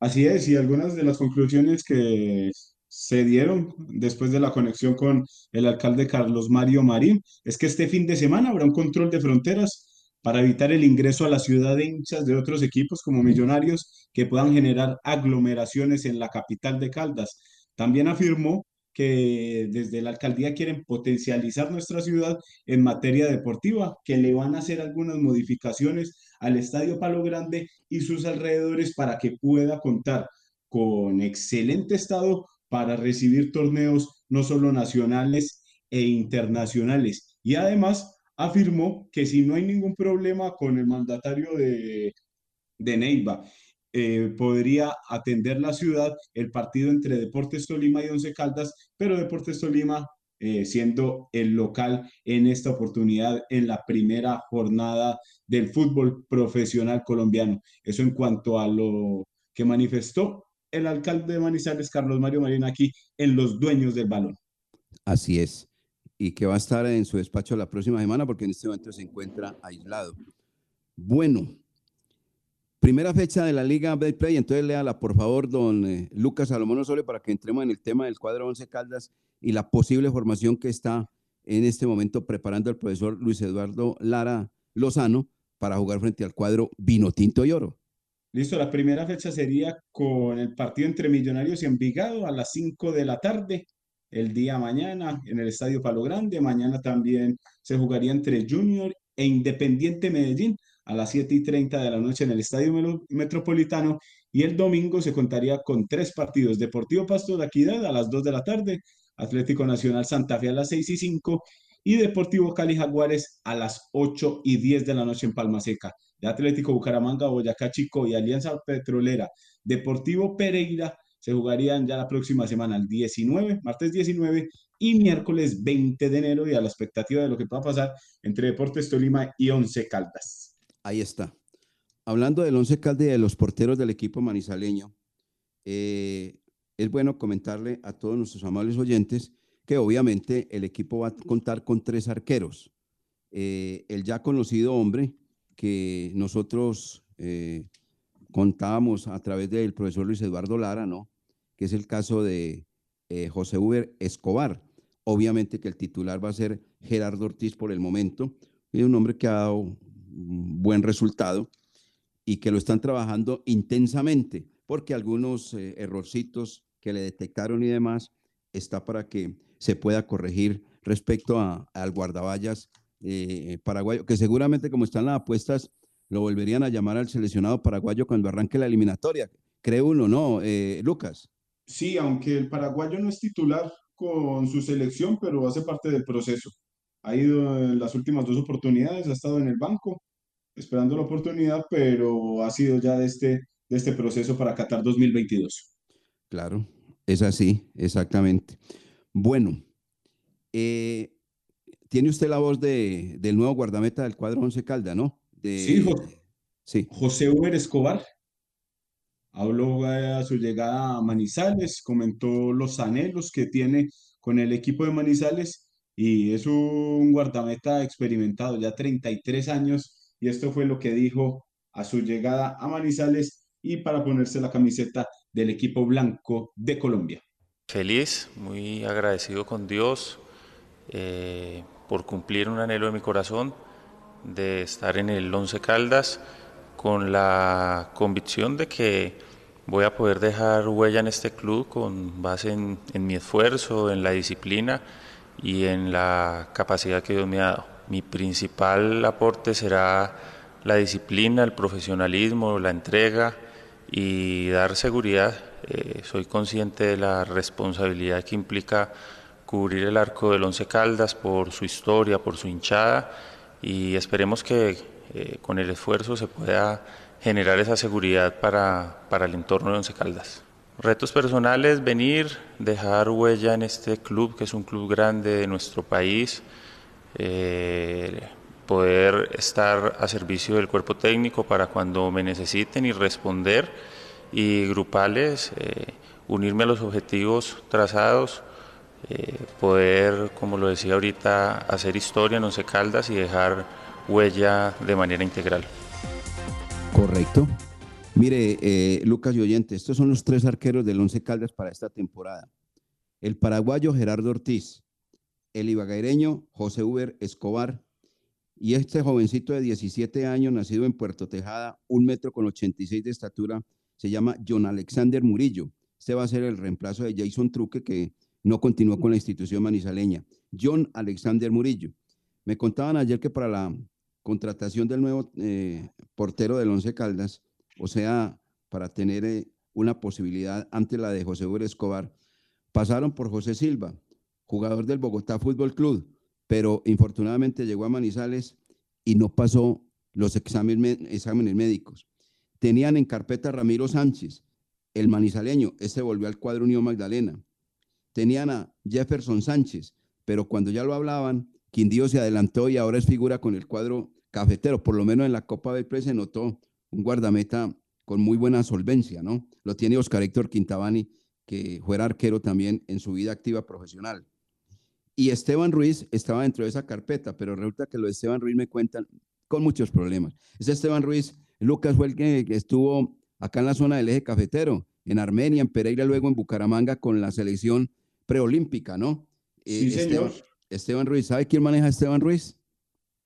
Así es, y algunas de las conclusiones que se dieron después de la conexión con el alcalde Carlos Mario Marín es que este fin de semana habrá un control de fronteras para evitar el ingreso a la ciudad de hinchas de otros equipos como Millonarios que puedan generar aglomeraciones en la capital de Caldas. También afirmó que desde la alcaldía quieren potencializar nuestra ciudad en materia deportiva, que le van a hacer algunas modificaciones al Estadio Palo Grande y sus alrededores para que pueda contar con excelente estado para recibir torneos no solo nacionales e internacionales. Y además afirmó que si no hay ningún problema con el mandatario de, de Neiva, eh, podría atender la ciudad el partido entre Deportes Tolima y Once Caldas, pero Deportes Tolima eh, siendo el local en esta oportunidad en la primera jornada del fútbol profesional colombiano. Eso en cuanto a lo que manifestó el alcalde de Manizales, Carlos Mario Marín, aquí en Los Dueños del Balón. Así es. Y que va a estar en su despacho la próxima semana porque en este momento se encuentra aislado. Bueno, primera fecha de la Liga Betplay, entonces léala por favor, don eh, Lucas Salomón Osorio, para que entremos en el tema del cuadro 11 Caldas y la posible formación que está en este momento preparando el profesor Luis Eduardo Lara Lozano para jugar frente al cuadro Vino Tinto y Oro. Listo, la primera fecha sería con el partido entre Millonarios y Envigado a las 5 de la tarde, el día mañana en el Estadio Palo Grande. Mañana también se jugaría entre Junior e Independiente Medellín a las 7 y 30 de la noche en el Estadio Metropolitano. Y el domingo se contaría con tres partidos: Deportivo Pasto de Aquidad a las 2 de la tarde, Atlético Nacional Santa Fe a las 6 y 5 y Deportivo Cali Jaguares a las 8 y 10 de la noche en Palma Seca de Atlético Bucaramanga, Boyacá Chico y Alianza Petrolera, Deportivo Pereira, se jugarían ya la próxima semana, el 19, martes 19 y miércoles 20 de enero y a la expectativa de lo que pueda pasar entre Deportes Tolima y Once Caldas. Ahí está. Hablando del Once Caldas y de los porteros del equipo manizaleño, eh, es bueno comentarle a todos nuestros amables oyentes que obviamente el equipo va a contar con tres arqueros. Eh, el ya conocido hombre, que nosotros eh, contábamos a través del profesor Luis Eduardo Lara, ¿no? Que es el caso de eh, José Uber Escobar. Obviamente que el titular va a ser Gerardo Ortiz por el momento. Es un hombre que ha dado un buen resultado y que lo están trabajando intensamente, porque algunos eh, errorcitos que le detectaron y demás está para que se pueda corregir respecto a, al guardaballas eh, paraguayo, que seguramente como están las apuestas, lo volverían a llamar al seleccionado paraguayo cuando arranque la eliminatoria. Cree uno, ¿no, Lucas? Sí, aunque el paraguayo no es titular con su selección, pero hace parte del proceso. Ha ido en las últimas dos oportunidades, ha estado en el banco esperando la oportunidad, pero ha sido ya de este, de este proceso para Qatar 2022. Claro, es así, exactamente. Bueno, eh, tiene usted la voz de, del nuevo guardameta del cuadro Once Calda, ¿no? De, Sí, Jo- sí. José Uber Escobar habló a su llegada a Manizales, comentó los anhelos que tiene con el equipo de Manizales y es un guardameta experimentado, ya 33 años, y esto fue lo que dijo a su llegada a Manizales y para ponerse la camiseta del equipo blanco de Colombia. Feliz, muy agradecido con Dios eh, por cumplir un anhelo de mi corazón de estar en el Once Caldas con la convicción de que voy a poder dejar huella en este club con base en, en mi esfuerzo, en la disciplina y en la capacidad que Dios me ha dado. Mi principal aporte será la disciplina, el profesionalismo, la entrega y dar seguridad. Eh, soy consciente de la responsabilidad que implica cubrir el arco del Once Caldas por su historia, por su hinchada y esperemos que eh, con el esfuerzo se pueda generar esa seguridad para, para el entorno de Once Caldas. Retos personales, venir, dejar huella en este club, que es un club grande de nuestro país, eh, poder estar a servicio del cuerpo técnico para cuando me necesiten y responder y grupales, eh, unirme a los objetivos trazados, eh, poder, como lo decía ahorita, hacer historia en Once Caldas y dejar huella de manera integral. Correcto. Mire, eh, Lucas y oyente, estos son los tres arqueros del Once Caldas para esta temporada. El paraguayo Gerardo Ortiz, el ibagaireño José Uber Escobar y este jovencito de 17 años, nacido en Puerto Tejada, un metro con 86 de estatura, se llama John Alexander Murillo. Este va a ser el reemplazo de Jason Truque, que no continuó con la institución manizaleña. John Alexander Murillo. Me contaban ayer que para la contratación del nuevo eh, portero del Once Caldas, o sea, para tener eh, una posibilidad ante la de José Uber Escobar, pasaron por José Silva, jugador del Bogotá Fútbol Club, pero infortunadamente llegó a Manizales y no pasó los exámenes, exámenes médicos. Tenían en carpeta a Ramiro Sánchez, el manizaleño, ese volvió al cuadro Unión Magdalena. Tenían a Jefferson Sánchez, pero cuando ya lo hablaban, Quindío se adelantó y ahora es figura con el cuadro cafetero. Por lo menos en la Copa del Pre se notó un guardameta con muy buena solvencia, ¿no? Lo tiene Oscar Héctor Quintabani, que fue arquero también en su vida activa profesional. Y Esteban Ruiz estaba dentro de esa carpeta, pero resulta que lo de Esteban Ruiz me cuentan con muchos problemas. Ese Esteban Ruiz, Lucas fue el que, que estuvo acá en la zona del eje cafetero, en Armenia, en Pereira, luego en Bucaramanga con la selección preolímpica, ¿no? Eh, Sí, señor. Esteban, Esteban Ruiz, ¿sabe quién maneja a Esteban Ruiz?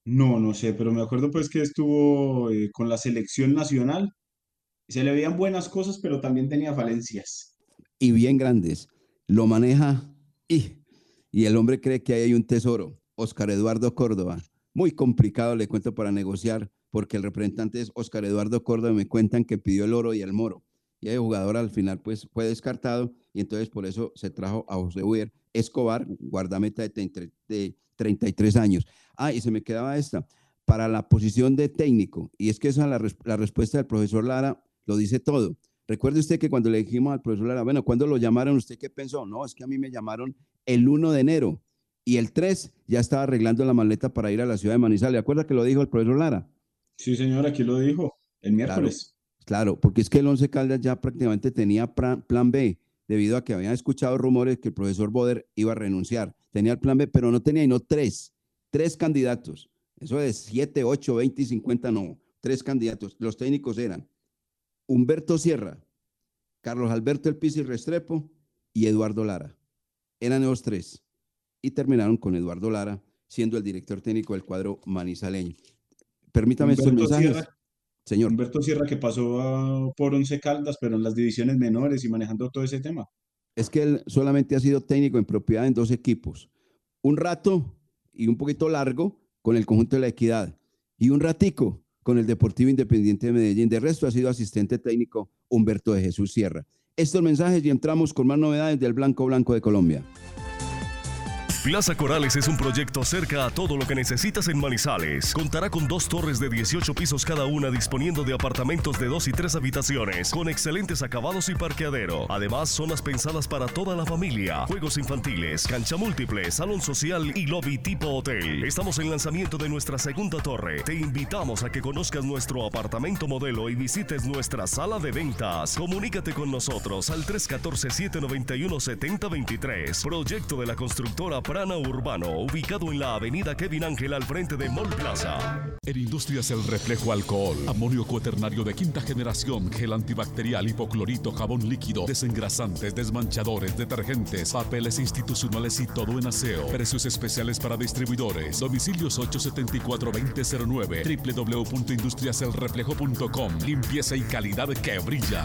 No, no sé, pero me acuerdo pues que estuvo eh, con la selección nacional. Se le veían buenas cosas, pero también tenía falencias. y bien grandes. Lo maneja y, y el hombre cree que ahí hay un tesoro. Oscar Eduardo Córdoba. Muy complicado, le cuento, para negociar, porque el representante es Oscar Eduardo Córdoba. Me cuentan que pidió el oro y el moro. Y el jugador al final pues fue descartado y entonces por eso se trajo a José Uber Escobar, guardameta de, 30 de 33 años. Ah, y se me quedaba esta. Para la posición de técnico, y es que esa la, res- la respuesta del profesor Lara lo dice todo. Recuerde usted que cuando le dijimos al profesor Lara, bueno, ¿cuándo lo llamaron? ¿Usted qué pensó? No, es que a mí me llamaron el 1 de enero y el 3 ya estaba arreglando la maleta para ir a la ciudad de Manizales. ¿Le acuerda que lo dijo el profesor Lara? Sí, señor, aquí lo dijo, el miércoles. Claro, porque es que el Once Caldas ya prácticamente tenía plan B, debido a que habían escuchado rumores que el profesor Boder iba a renunciar. Tenía el plan B, pero no tenía, y no tres, tres candidatos. Eso de 7, 8, 20 y 50, no, tres candidatos. Los técnicos eran Humberto Sierra, Carlos Alberto El Pizzi Restrepo y Eduardo Lara. Eran esos tres. Y terminaron con Eduardo Lara siendo el director técnico del cuadro manizaleño. Permítame estos Humberto mensajes. Sierra. Señor. Humberto Sierra que pasó por Once Caldas, pero en las divisiones menores y manejando todo ese tema. es que él solamente ha sido técnico en propiedad en dos equipos. Un rato y un poquito largo con el conjunto de la Equidad y un ratico con el Deportivo Independiente de Medellín. De resto ha sido asistente técnico Humberto de Jesús Sierra. Estos mensajes y entramos con más novedades del Blanco Blanco de Colombia. Plaza Corales es un proyecto cerca a todo lo que necesitas en Manizales. Contará con dos torres de 18 pisos cada una disponiendo de apartamentos de dos y tres habitaciones con excelentes acabados y parqueadero. Además, zonas pensadas para toda la familia, juegos infantiles, cancha múltiple, salón social y lobby tipo hotel. Estamos en lanzamiento de nuestra segunda torre. Te invitamos a que conozcas nuestro apartamento modelo y visites nuestra sala de ventas. Comunícate con nosotros al 314-791-7023. Proyecto de la constructora Urbano, ubicado en la avenida Kevin Ángel al frente de Mall Plaza. En Industrias El Reflejo Alcohol, amonio cuaternario de quinta generación, gel antibacterial, hipoclorito, jabón líquido, desengrasantes, desmanchadores, detergentes, papeles institucionales y todo en aseo. Precios especiales para distribuidores. Domicilios 874-2009, www.industriaselreflejo.com. Limpieza y calidad que brilla.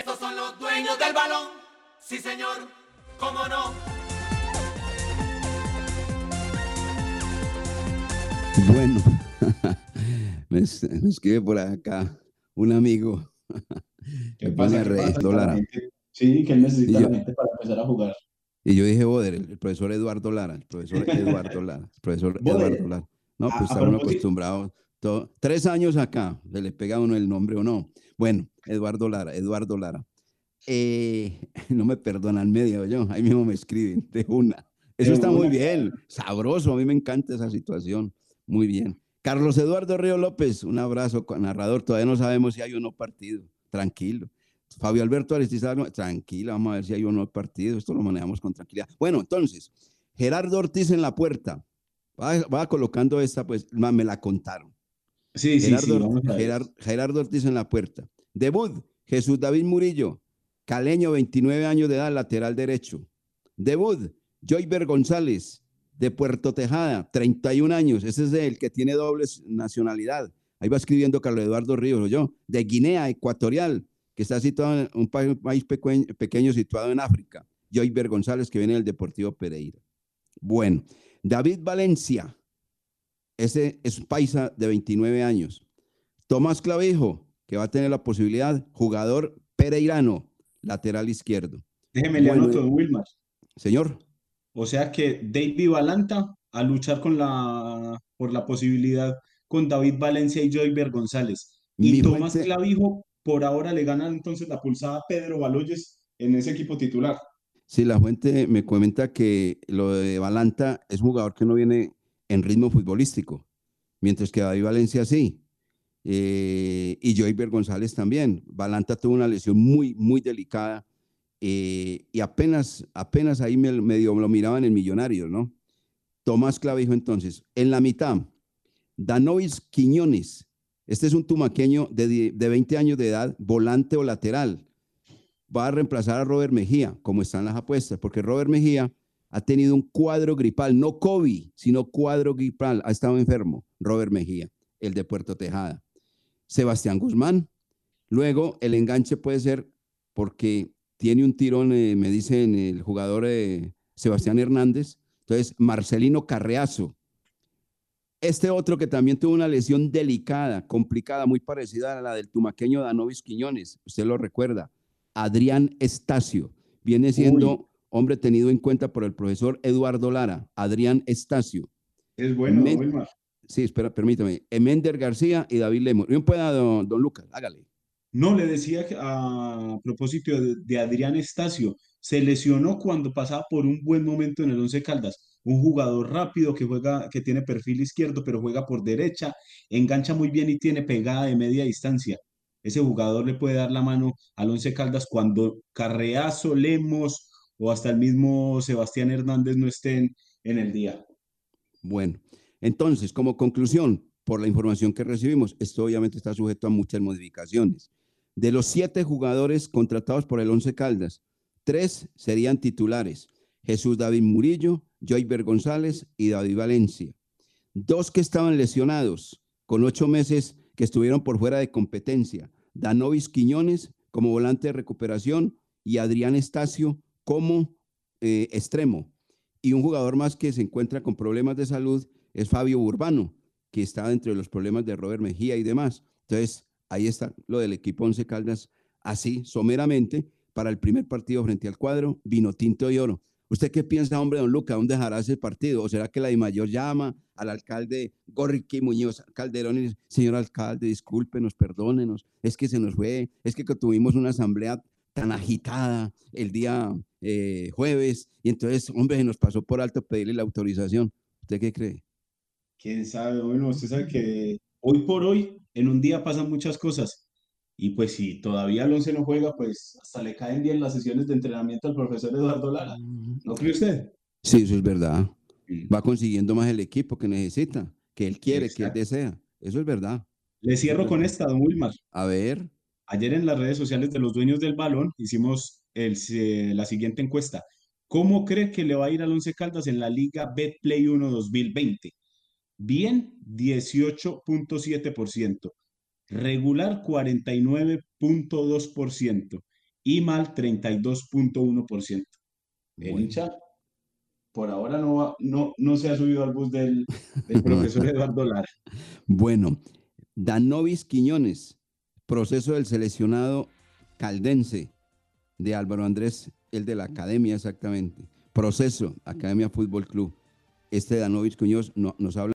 Estos son los dueños del balón. Sí, señor. ¿Cómo no? Bueno, me, me escribe por acá un amigo ¿Qué Me pasa? ¿Qué pasa? Lara. Sí, que él necesita Y la yo- gente para empezar a jugar. Y yo dije, Boder, el, profesor Eduardo Lara, el profesor Eduardo Lara, el profesor Eduardo Lara. No, pues a está uno acostumbrado. todo- tres años acá, se le pega a uno el nombre o no. Bueno, Eduardo Lara, Eduardo Lara. Eh, no me perdonan medio yo, ahí mismo me escriben de una. Eso De está muy bien, sabroso, a mí me encanta esa situación. Muy bien. Carlos Eduardo Río López, un abrazo, con- narrador. Todavía no sabemos si hay o no partido. Tranquilo. Fabio Alberto Aristizábal, tranquila, vamos a ver si hay o no partido. Esto lo manejamos con tranquilidad. Bueno, entonces, Gerardo Ortiz en la puerta. Va, va colocando esta, pues me la contaron. Sí, sí, sí, Gerardo, vamos a ver. Gerar- Gerardo Ortiz en la puerta. Debut, Jesús David Murillo, caleño, 29 años de edad, lateral derecho. Debut, Joyber González, de Puerto Tejada, 31 años. Ese es el que tiene doble nacionalidad. Ahí va escribiendo Carlos Eduardo Ríos, yo, de Guinea Ecuatorial, que está situado en un pa- un país peque- pequeño situado en África. Joyber González, que viene del Deportivo Pereira. Bueno, David Valencia, ese es paisa de 29 años. Tomás Clavijo, que va a tener la posibilidad, jugador pereirano, lateral izquierdo. Déjeme le anoto, Wilmar. Señor, O sea que David Valanta a luchar con la, por la posibilidad con David Valencia y Joyver González. Y Mi Tomás fuente- Clavijo por ahora le gana entonces la pulsada a Pedro Baloyes en ese equipo titular. si la fuente me comenta que lo de Balanta es un jugador que no viene en ritmo futbolístico, mientras que David Valencia sí. Eh, y Joyber González también. Balanta tuvo una lesión muy, muy delicada eh, y apenas, apenas ahí me, medio lo miraban en Millonarios, ¿no? Tomás Clavijo entonces. En la mitad, Danovis Quiñones. Este es un tumaqueño de, de 20 años de edad, volante o lateral. Va a reemplazar a Robert Mejía, como están las apuestas, porque Robert Mejía ha tenido un cuadro gripal, no COVID, sino cuadro gripal. Ha estado enfermo, Robert Mejía, el de Puerto Tejada. Sebastián Guzmán. Luego, el enganche puede ser porque tiene un tirón, eh, me dicen el jugador eh, Sebastián Hernández. Entonces, Marcelino Carreazo. Este otro que también tuvo una lesión delicada, complicada, muy parecida a la del tumaqueño Danovis Quiñones, usted lo recuerda, Adrián Estacio, viene siendo. Hombre tenido en cuenta por el profesor Eduardo Lara, Adrián Estacio. Es bueno, Men- Wilmar. Sí, espera, permítame, Emender García y David Lemos. Bien pueda, don, don Lucas, hágale. No, le decía que a propósito de, de Adrián Estacio, se lesionó cuando pasaba por un buen momento en el Once Caldas. Un jugador rápido que juega, que tiene perfil izquierdo, pero juega por derecha, engancha muy bien y tiene pegada de media distancia. Ese jugador le puede dar la mano al Once Caldas cuando Carreazo, Lemos o hasta el mismo Sebastián Hernández no estén en el día. Bueno, entonces, como conclusión, por la información que recibimos, esto obviamente está sujeto a muchas modificaciones. De los siete jugadores contratados por el Once Caldas, tres serían titulares. Jesús David Murillo, Joyber González y David Valencia. Dos que estaban lesionados, con ocho meses que estuvieron por fuera de competencia. Danovis Quiñones como volante de recuperación y Adrián Estacio como eh, extremo. Y un jugador más que se encuentra con problemas de salud es Fabio Urbano, que está dentro de los problemas de Robert Mejía y demás. Entonces, ahí está lo del equipo Once Caldas, así, someramente, para el primer partido frente al cuadro, vino tinto y oro. ¿Usted qué piensa, hombre, don Luca? ¿Dónde dejará ese partido? ¿O será que la de mayor llama al alcalde Gorrique Muñoz Calderón y dice, señor alcalde, discúlpenos, perdónenos, es que se nos fue, es que tuvimos una asamblea tan agitada el día eh, jueves y entonces, hombre, se nos pasó por alto pedirle la autorización. ¿Usted qué cree? Quién sabe, bueno, usted sabe que hoy por hoy, en un día pasan muchas cosas. Y pues si todavía el once no juega, pues hasta le caen bien las sesiones de entrenamiento al profesor Eduardo Lara. ¿No cree usted? Sí, eso es verdad. Va consiguiendo más el equipo que necesita, que él quiere, que él Exacto. desea. Eso es verdad. Le cierro con esta, don Wilmar. A ver, Ayer en las redes sociales de los dueños del balón hicimos el, se- la siguiente encuesta. ¿Cómo cree que le va a ir al Once Caldas en la Liga Betplay 1 2020? Bien, 18.7%. Regular, 49.2%. Y mal, 32.1%. El Bueno. hincha, por ahora no, va- no, no se ha subido al bus del, del profesor Eduardo Lara. bueno, Danovis Quiñones, proceso del seleccionado caldense de Álvaro Andrés, el de la academia exactamente. Proceso, Academia Fútbol Club. Este Danovich Cuñoz no- nos habla.